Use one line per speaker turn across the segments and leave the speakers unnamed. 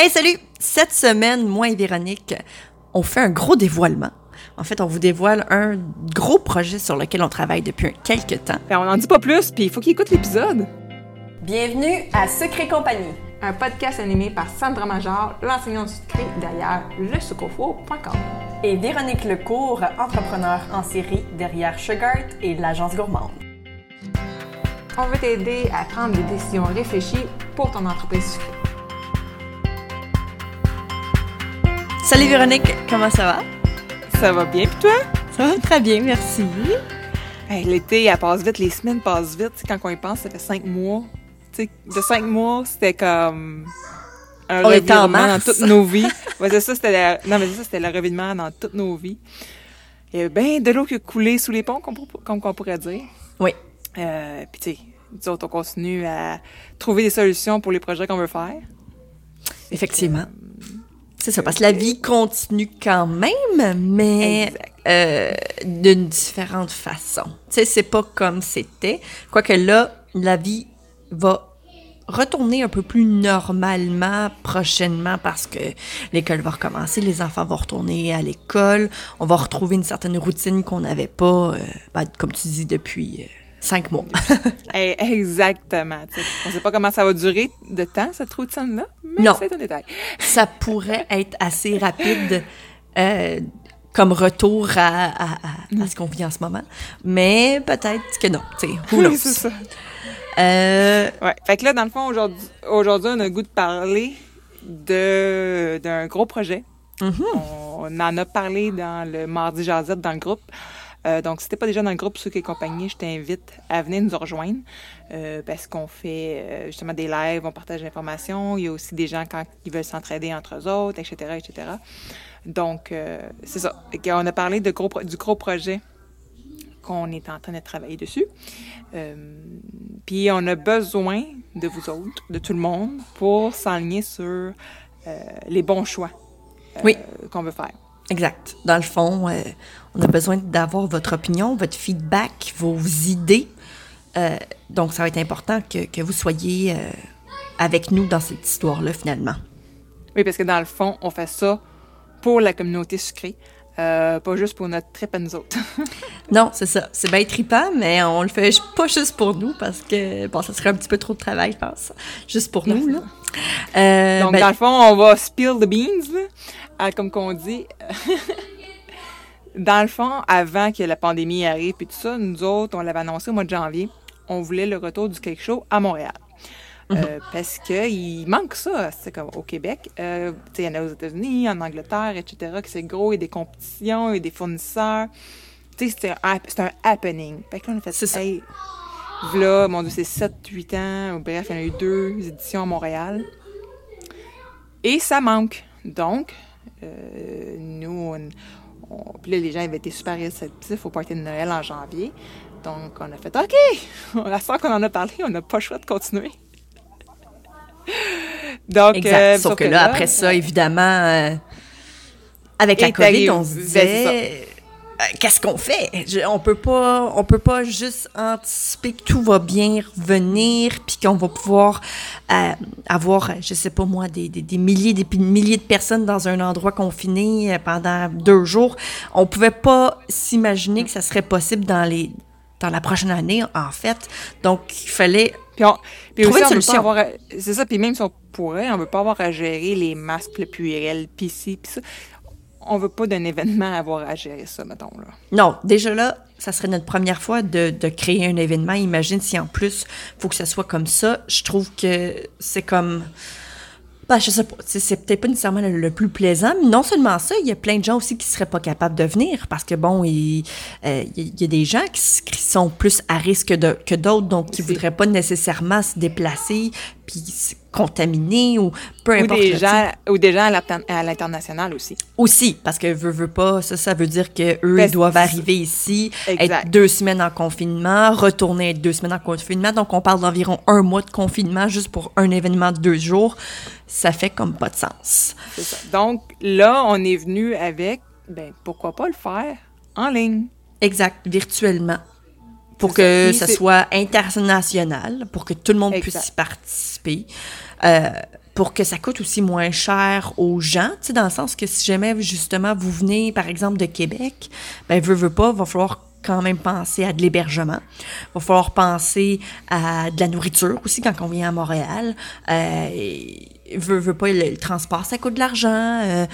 Hey, salut! Cette semaine, moi et Véronique, on fait un gros dévoilement. En fait, on vous dévoile un gros projet sur lequel on travaille depuis quelques temps.
Ben, on n'en dit pas plus, puis il faut qu'il écoute l'épisode.
Bienvenue à Secret Compagnie.
Un podcast animé par Sandra Major, l'enseignante secret derrière lesucofo.com.
Et Véronique Lecourt, entrepreneur en série derrière Sugart et l'agence gourmande.
On veut t'aider à prendre des décisions réfléchies pour ton entreprise sucrée.
Salut Véronique, comment ça va?
Ça va bien, puis toi?
Ça va très bien, merci.
Hey, L'été, elle passe vite, les semaines passent vite. Quand on y pense, ça fait cinq mois. De cinq mois, c'était comme un
On en
revirement dans toutes nos vies. Ouais, ça, c'était la... Non, mais ça, c'était le revirement dans toutes nos vies. Il y a bien de l'eau qui a coulé sous les ponts, comme, comme on pourrait dire.
Oui,
Euh, puis tu sais, nous autres, on continue à trouver des solutions pour les projets qu'on veut faire.
effectivement. C'est ça, parce que la vie continue quand même, mais euh, d'une différente façon. Tu sais, c'est pas comme c'était. Quoique là, la vie va retourner un peu plus normalement prochainement parce que l'école va recommencer, les enfants vont retourner à l'école, on va retrouver une certaine routine qu'on n'avait pas, euh, ben, comme tu dis, depuis euh, cinq mois.
Eh, Exactement. On sait pas comment ça va durer de temps, cette routine-là, mais
Non.
c'est un détail.
ça pourrait être assez rapide euh, comme retour à, à- à- à ce qu'on vit en ce moment. Mais peut-être que non. Tu sais, who knows?
Oui, c'est ça.
Euh,
Ouais. Fait que là, dans le fond, aujourd'hui, aujourd'hui, on a le goût de parler de, d'un gros projet. On en a parlé dans le mardi Jazette dans le groupe. Euh, donc, si t'es pas déjà dans le groupe Sucre et compagnie, je t'invite à venir nous rejoindre euh, parce qu'on fait euh, justement des lives, on partage l'information. Il y a aussi des gens quand ils veulent s'entraider entre eux autres, etc., etc. Donc, c'est ça. Qu'on a parlé de gros, pro- du gros projet qu'on est en train de travailler dessus. Puis on a besoin de vous autres, de tout le monde, pour s'aligner sur les bons choix
Oui.
qu'on veut faire.
Exact. Dans le fond, euh, on a besoin d'avoir votre opinion, votre feedback, vos idées. Euh, donc, ça va être important que, que vous soyez euh, avec nous dans cette histoire-là, finalement.
Oui, parce que dans le fond, on fait ça pour la communauté sucrée, euh, pas juste pour notre trip à nous autres.
Non, c'est ça. C'est bien trippant, mais on le fait pas juste pour nous parce que, bon, ça serait un petit peu trop de travail, je pense. Juste pour nous, là. Euh,
Donc,
ben,
dans le fond, on va spill the beans, là, à- comme qu'on dit. dans le fond, avant que la pandémie arrive et tout ça, nous autres, on l'avait annoncé au mois de janvier, on voulait le retour du Cake Show à Montréal. Euh, parce que il manque ça, c'est comme au Québec. Euh, tu sais, il y en a aux États-Unis, en Angleterre, etc., que c'est gros, il y a des compétitions, il y a des fournisseurs. Tu sais, c'est un, un happening. Fait que là, on a fait
C'est ça.
Hey, mon Dieu, c'est 7-8 ans. Bref, il y en a eu deux éditions à Montréal. Et ça manque. Donc, euh, nous, on, on- puis là, les gens avaient été super réceptifs au party de Noël en janvier. Donc, on a fait OK, la fois qu'on en a parlé, on n'a pas le choix de continuer. Donc,
Exact.
euh,
Sauf que là, après ça, évidemment, euh, avec la COVID, on se
ben,
disait, euh, qu'est-ce qu'on fait? Je- on peut pas, on peut pas juste anticiper que tout va bien revenir, puis qu'on va pouvoir euh, avoir, je sais pas moi, des, des, des milliers, des milliers de personnes dans un endroit confiné pendant deux jours. On pouvait pas s'imaginer que ça serait possible dans les, dans la prochaine année, en fait. Donc, il fallait
Puis, on, puis aussi, on veut pas avoir C'est ça, puis même si on pourrait, on veut pas avoir à gérer les masques, le puérel, puis ci, puis ça. On veut pas d'un événement avoir à gérer ça, mettons, là.
Non, déjà là, ça serait notre première fois de, de créer un événement. Imagine si en plus, faut que ça soit comme ça. Je trouve que c'est comme... Ben, je sais pas, c'est peut-être pas nécessairement le, le plus plaisant, mais non seulement ça, il y a plein de gens aussi qui seraient pas capables de venir parce que bon, il euh, il y, a des gens qui, sont plus à risque de- que d'autres, donc qui voudraient pas nécessairement se déplacer puis se contaminer ou peu
Ou
importe.
des,
tu sais.
gens, ou des gens à l'international aussi.
Aussi, parce que veut, veut pas, ça, ça veut dire que eux
Ben,
ils doivent arriver ici,
Exact.
être deux semaines en confinement, retourner être deux semaines en confinement. Donc, on parle d'environ un mois de confinement juste pour un événement de deux jours. Ça fait comme pas de sens.
C'est ça. Donc, là, on est venu avec, ben, pourquoi pas le faire en ligne?
Exact, virtuellement. Pour que
ça.
soit international, pour que tout le monde puisse y participer. pour que ça coûte aussi moins cher aux gens, tu sais, dans le sens que si jamais justement vous venez, par exemple, de Québec, ben, veut, veut pas, va falloir quand même penser à de l'hébergement. Il va falloir penser à de la nourriture aussi quand on vient à Montréal. Euh, veut, veut pas, le, transport, ça coûte de l'argent. Euh,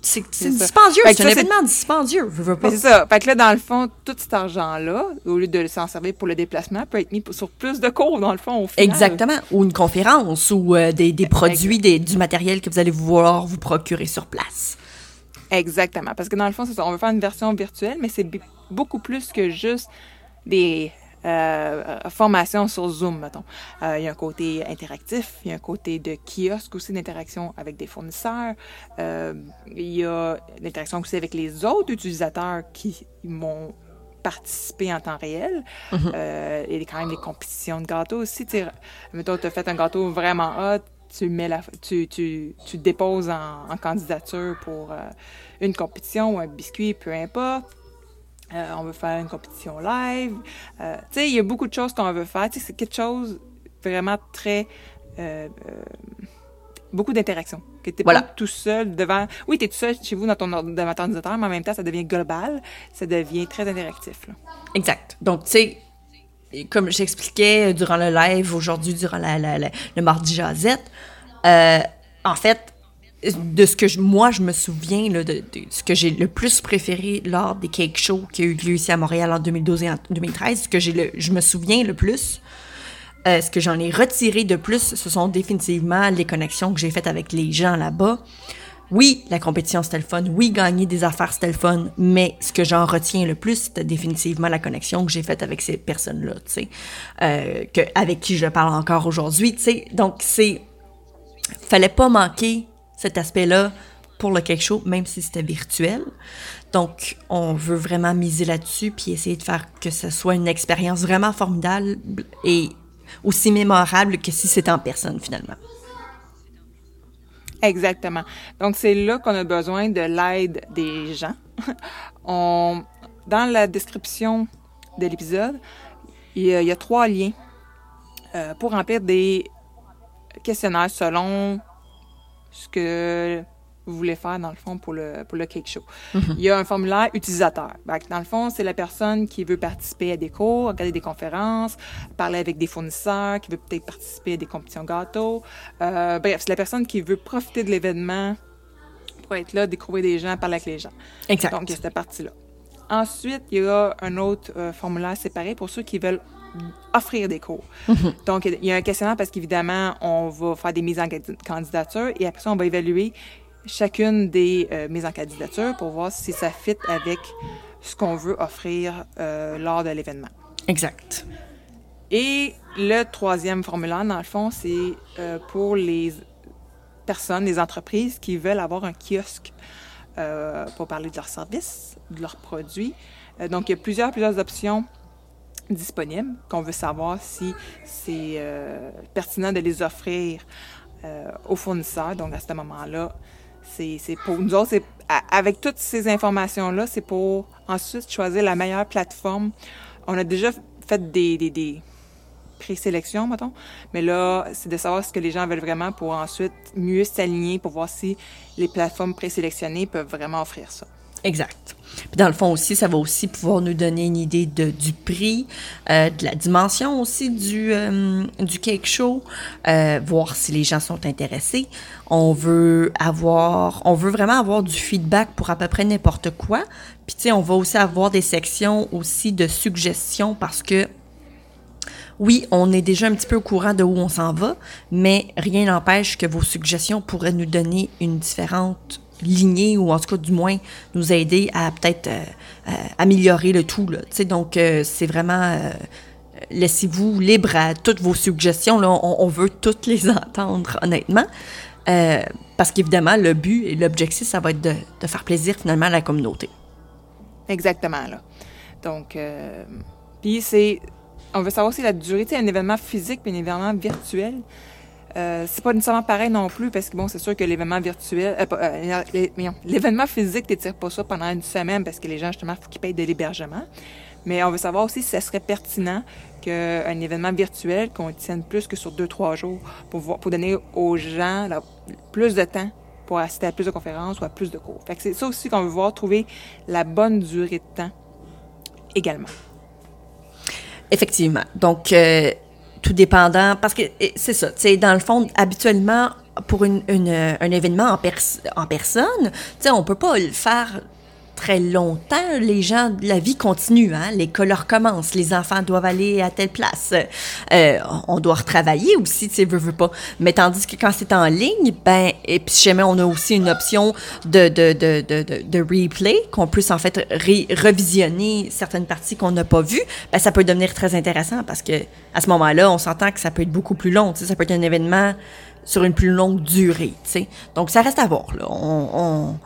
c'est dispendieux, c'est un événement dispendieux.
C'est ça. Fait que là, dans le fond, tout cet argent-là, au lieu de s'en servir pour le déplacement, peut être mis sur plus de cours, dans le fond, au final.
Exactement. Ou une conférence, ou euh, des, des, produits, des, du matériel que vous allez vouloir vous procurer sur place.
Exactement. Parce que dans le fond, c'est ça. On veut faire une version virtuelle, mais c'est beaucoup plus que juste des euh, formations sur Zoom, mettons. Euh, il y a un côté interactif, il y a un côté de kiosque aussi d'interaction avec des fournisseurs. Euh, il y a l'interaction aussi avec les autres utilisateurs qui vont participer en temps réel. Mm-hmm. il y a quand même des compétitions de gâteaux aussi. mettons, tu as fait un gâteau vraiment hot, tu mets la, tu, tu, tu déposes en, candidature pour une compétition ou un biscuit, peu importe. Euh, on veut faire une compétition live. Euh, tu sais, il y a beaucoup de choses qu'on veut faire. Tu sais, c'est quelque chose vraiment très... Euh, beaucoup d'interaction. Que t'es pas tout seul devant... Oui, tu es tout seul chez vous dans ton, ordinateur, mais en même temps, ça devient global. Ça devient très interactif. Là.
Exact. Donc, tu sais, comme j'expliquais durant le live aujourd'hui, durant la, le mardi Jazette, en fait, de ce que moi je me souviens de, ce que j'ai le plus préféré lors des cake shows qui a eu lieu ici à Montréal en 2012 et en 2013 ce que je me souviens le plus euh, ce que j'en ai retiré de plus ce sont définitivement les connexions que j'ai faites avec les gens là-bas. Oui la compétition c'était le oui gagner des affaires c'était le mais ce que j'en retiens le plus c'était définitivement la connexion que j'ai faite avec ces personnes là tu sais. Euh, avec qui je parle encore aujourd'hui tu sais. Donc c'est fallait pas manquer cet aspect-là pour le quelque chose, même si c'était virtuel. Donc, on veut vraiment miser là-dessus puis essayer de faire que ce soit une expérience vraiment formidable et aussi mémorable que si c'était en personne, finalement.
Exactement. Donc, c'est là qu'on a besoin de l'aide des gens. dans la description de l'épisode, il, y a trois liens euh, pour remplir des questionnaires selon ce que vous voulez faire, dans le fond, pour le, pour le cake show. Mhm. Il y a un formulaire utilisateur. Dans le fond, c'est la personne qui veut participer à des cours, regarder des conférences, parler avec des fournisseurs, qui veut peut-être participer à des compétitions gâteaux. Euh, bref, c'est la personne qui veut profiter de l'événement pour être là, découvrir des gens, parler avec les gens.
Exact.
Donc, il y a cette partie-là. Ensuite, il y a un autre euh, formulaire séparé pour ceux qui veulent offrir des cours. Mhm. Donc, il y a un questionnaire parce qu'évidemment, on va faire des mises en candidature et après ça, on va évaluer chacune des euh, mises en candidature pour voir si ça fit avec ce qu'on veut offrir euh, lors de l'événement.
Exact.
Et le troisième formulaire, dans le fond, c'est euh, pour les personnes, les entreprises qui veulent avoir un kiosque pour parler de leurs services, de leurs produits. donc, il y a plusieurs, plusieurs options disponibles, qu'on veut savoir si c'est euh, pertinent de les offrir euh, aux fournisseurs. Donc, à ce moment-là, c'est pour nous autres, avec toutes ces informations-là, c'est pour ensuite choisir la meilleure plateforme. On a déjà fait des, des, des présélections, mettons, mais là, c'est de savoir ce que les gens veulent vraiment pour ensuite mieux s'aligner pour voir si les plateformes présélectionnées peuvent vraiment offrir ça.
Exact. Puis dans le fond aussi, ça va aussi pouvoir nous donner une idée de, du prix, euh, de la dimension aussi du, euh, du cake show, euh, voir si les gens sont intéressés. On veut avoir, on veut vraiment avoir du feedback pour à peu près n'importe quoi. Puis tu sais, on va aussi avoir des sections aussi de suggestions parce que oui, on est déjà un petit peu au courant de où on s'en va, mais rien n'empêche que vos suggestions pourraient nous donner une différente lignée ou en tout cas du moins nous aider à peut-être euh, euh, améliorer le tout. Là, donc euh, c'est vraiment laissez-vous libre à toutes vos suggestions. Là, on, veut toutes les entendre honnêtement. parce qu'évidemment, le but et l'objectif, ça va être de, faire plaisir finalement à la communauté.
Exactement. Là. Donc, puis c'est. On veut savoir si la durée, un événement physique et un événement virtuel. Euh, c'est pas nécessairement pareil non plus parce que bon, c'est sûr que l'événement virtuel, euh, euh l'événement physique t'étire pas ça pendant une semaine parce que les gens justement faut qu'ils payent de l'hébergement. Mais on veut savoir aussi si ça serait pertinent qu'un événement virtuel qu'on tienne plus que sur deux, trois jours pour, donner aux gens plus de temps pour assister à plus de conférences ou à plus de cours. Fait que c'est ça aussi qu'on veut voir, trouver la bonne durée de temps également.
Effectivement. Donc, euh, tout dépendant, parce que c'est ça, tu sais, dans le fond, habituellement, pour une, un événement en, en personne, tu sais, on peut pas le faire très longtemps, les gens, la vie continue, hein? l'école recommence, les enfants doivent aller à telle place, euh, on doit retravailler aussi, tu sais, veux, veux pas. Mais tandis que quand c'est en ligne, ben, et puis jamais on a aussi une option de, de, de, de, de replay, qu'on puisse en fait revisionner certaines parties qu'on n'a pas vues, ben, ça peut devenir très intéressant parce que à ce moment-là, on s'entend que ça peut être beaucoup plus long, tu sais, ça peut être un événement sur une plus longue durée, tu sais. Donc, ça reste à voir, là. on, on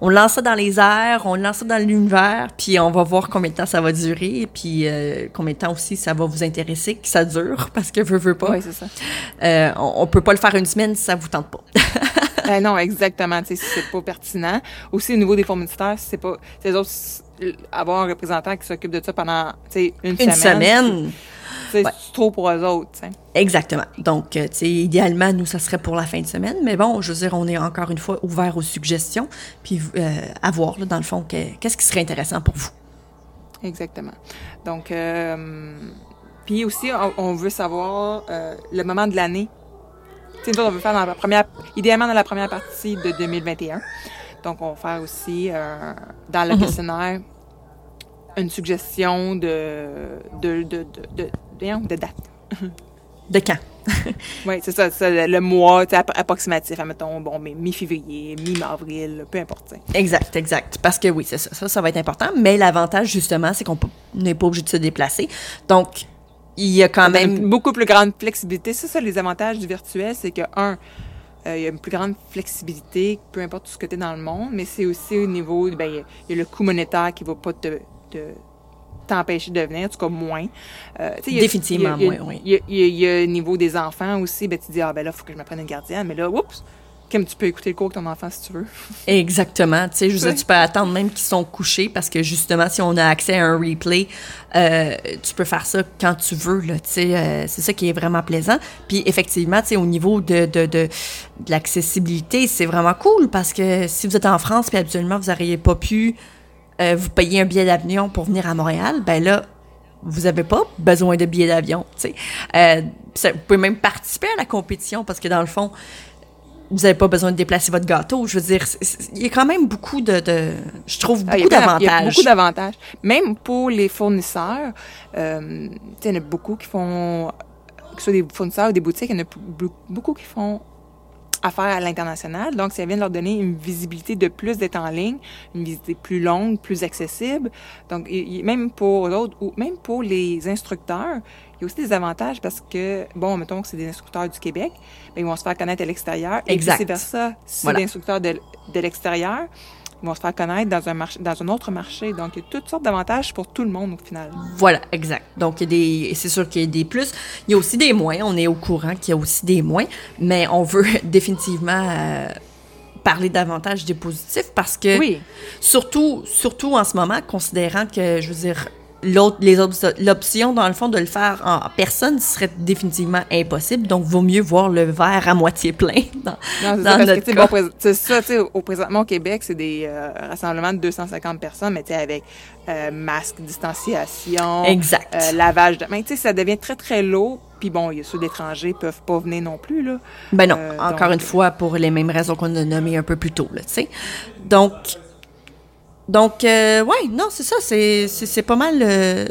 on lance ça dans les airs, on lance ça dans l'univers, puis on va voir combien de temps ça va durer, puis euh, combien de temps aussi ça va vous intéresser, que ça dure, parce que veut, veut pas.
Oui, c'est ça.
Euh, on, peut pas le faire une semaine si ça vous tente pas.
ben non, exactement. Tu sais, c'est pas pertinent. Aussi, au niveau des fournisseurs, c'est pas. Les autres, avoir un représentant qui s'occupe de ça pendant une, une semaine. Une semaine. C'est trop pour eux autres.
Exactement. Donc, euh, tu sais, idéalement, nous, ça serait pour la fin de semaine. Mais bon, je veux dire, on est encore une fois ouvert aux suggestions, puis euh, à voir, là, dans le fond, qu'est-ce qui serait intéressant pour vous.
Exactement. Donc, euh, puis aussi, on, veut savoir le moment de l'année. Tu sais, on veut faire dans la première, idéalement dans la première partie de 2021. Donc, on va faire aussi dans le mhm. questionnaire une suggestion de, de, de, de, de date.
De quand?
oui, c'est ça, le mois approximatif, admettons, bon, mi-février, mi-avril, peu importe.
Exact, exact. Parce que oui, c'est ça, ça, ça va être important. Mais l'avantage, justement, c'est qu'on n'est pas obligé de se déplacer. Donc, il y a quand même.
Beaucoup plus grande flexibilité. C'est ça, les avantages du virtuel, c'est que, un, euh, il y a une plus grande flexibilité, peu importe ce que tu es dans le monde, mais c'est aussi au niveau, ben, il y, a le coût monétaire qui va pas te t'empêcher de venir, en tout cas moins.
Euh, Définitivement moins, oui.
Il y, a, au niveau des enfants aussi, ben, tu dis, ah ben là, il faut que je me prenne une gardienne, mais là, oups, comme tu peux écouter le cours avec ton enfant si tu veux.
Exactement. Tu sais, je veux tu peux attendre même qu'ils sont couchés parce que justement, si on a accès à un replay, euh, tu peux faire ça quand tu veux. Là, tu sais, euh, c'est ça qui est vraiment plaisant. Puis effectivement, tu sais, au niveau de, de, de, de l'accessibilité, c'est vraiment cool parce que si vous êtes en France, puis habituellement, vous n'auriez pas pu euh, vous payez un billet d'avion pour venir à Montréal, ben là, vous n'avez pas besoin de billet d'avion. Euh, vous pouvez même participer à la compétition parce que dans le fond, vous n'avez pas besoin de déplacer votre gâteau. Je veux dire, il y a quand même beaucoup de, je trouve, ah, beaucoup d'avantages. Il y a
beaucoup d'avantages. Même pour les fournisseurs, euh, il y en a beaucoup qui font, que ce soit des fournisseurs ou des boutiques, il y en a beaucoup qui font affaire à l'international. Donc, ça vient de leur donner une visibilité de plus d'être en ligne, une visibilité plus longue, plus accessible. Donc, même pour d'autres, ou même pour les instructeurs, il y a aussi des avantages parce que, bon, mettons que c'est des instructeurs du Québec, ben, ils vont se faire connaître à l'extérieur. Et vice-versa, si c'est des instructeurs de, de l'extérieur, ils vont se faire connaître dans un, marché, dans un autre marché. Donc, il y a toutes sortes d'avantages pour tout le monde au final.
Voilà, exact. Donc, il y a des, c'est sûr qu'il y a des plus. Il y a aussi des moins. On est au courant qu'il y a aussi des moins. Mais on veut définitivement euh, parler davantage des positifs parce que,
oui.
surtout, surtout en ce moment, considérant que, je veux dire, l'autre les l'option dans le fond de le faire en personne serait définitivement impossible donc vaut mieux voir le verre à moitié plein dans, non, dans
notre cas. c'est ça tu sais au présentement au Québec c'est des euh, rassemblements de 250 personnes mais tu sais avec euh, masque distanciation
exact
euh, lavage de mains tu sais ça devient très très lourd puis bon, il y a ceux d'étrangers peuvent pas venir non plus là.
Ben non, encore une fois pour les mêmes raisons qu'on a nommées un peu plus tôt là, tu sais. Donc donc, euh, ouais, non, c'est ça, c'est pas mal. Euh,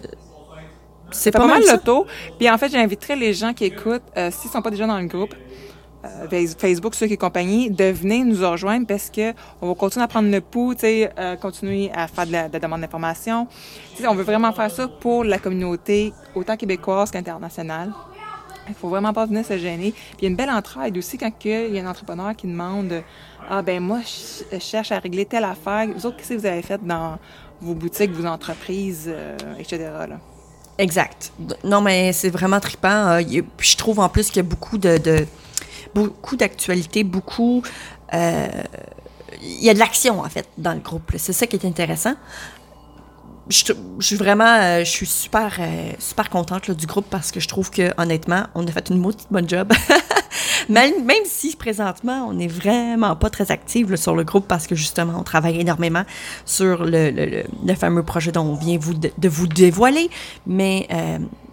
c'est pas, mal, le taux. Puis en fait, j'inviterais les gens qui écoutent, euh, s'ils sont pas déjà dans le groupe, euh, Facebook, ceux qui compagnie, de venir nous rejoindre parce que on va continuer à prendre le pouls, tu sais, continuer à faire de la, demande d'information. On veut vraiment faire ça pour la communauté, autant québécoise qu'internationale. Il faut vraiment pas venir se gêner. Puis il y a une belle entraide aussi quand il y a un entrepreneur qui demande ah ben moi, je cherche à régler telle affaire. Vous autres, qu'est-ce que vous avez fait dans vos boutiques, vos entreprises, euh, etc.
Exact. Non, mais c'est vraiment trippant. Euh, je trouve en plus qu'il y a beaucoup de, beaucoup d'actualités, beaucoup. Euh, il y a de l'action, en fait, dans le groupe. C'est ça qui est intéressant. je, suis vraiment, je suis super, super contente du groupe parce que je trouve que honnêtement, on a fait une bonne job. même, même si présentement, on n'est vraiment pas très active sur le groupe parce que justement, on travaille énormément sur le, le, le, fameux projet dont on vient vous, de, vous dévoiler. Mais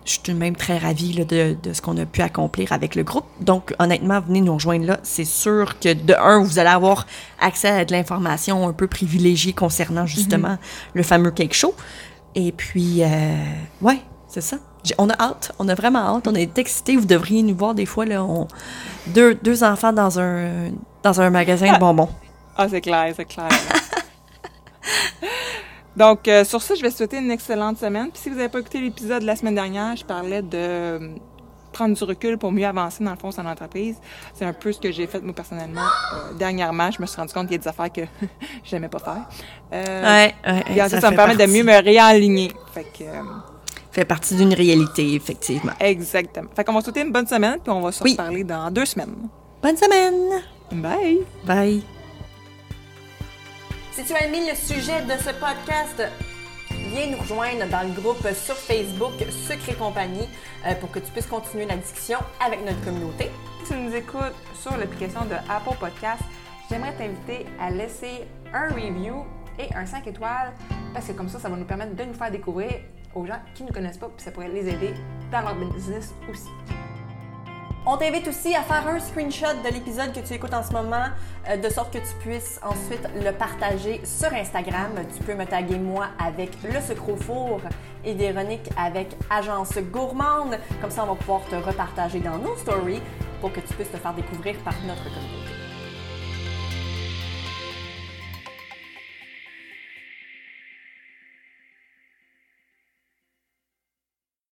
je suis tout de même très ravie de, de, ce qu'on a pu accomplir avec le groupe. Donc, honnêtement, venez nous rejoindre là. C'est sûr que, de un, vous allez avoir accès à de l'information un peu privilégiée concernant justement mhm. le fameux cake show. Et puis, euh, ouais, c'est ça. On a hâte, on a vraiment hâte, on est excités. Vous devriez nous voir des fois, là, on... deux, deux enfants dans un, dans un magasin de bonbons.
Ah, c'est clair, c'est clair. Donc, euh, sur ça, je vais souhaiter une excellente semaine. Puis si vous n'avez pas écouté l'épisode de la semaine dernière, je parlais de euh, prendre du recul pour mieux avancer dans le fond son entreprise. C'est un peu ce que j'ai fait moi personnellement euh, dernièrement. Je me suis rendu compte qu'il y a des affaires que j'aimais pas faire.
ouais, ouais,
ça, ça, me permet de mieux me réaligner. Fait que
fait partie d'une réalité, effectivement.
Exactement. Fait qu'on va souhaiter une bonne semaine, puis on va se reparler dans deux semaines.
Bonne semaine!
Bye!
Bye!
Si tu as aimé le sujet de ce podcast, viens nous rejoindre dans le groupe sur Facebook Secret Compagnie euh, pour que tu puisses continuer la discussion avec notre communauté.
Si tu nous écoutes sur l'application de Apple Podcast, j'aimerais t'inviter à laisser un review et un 5 étoiles parce que comme ça, ça va nous permettre de nous faire découvrir aux gens qui ne connaissent pas, puis ça pourrait les aider dans leur business aussi.
On t'invite aussi à faire un screenshot de l'épisode que tu écoutes en ce moment, euh, de sorte que tu puisses ensuite le partager sur Instagram. Tu peux me taguer moi avec le sucre four et Véronique avec Agence Gourmande. Comme ça, on va pouvoir te repartager dans nos stories pour que tu puisses te faire découvrir par notre communauté.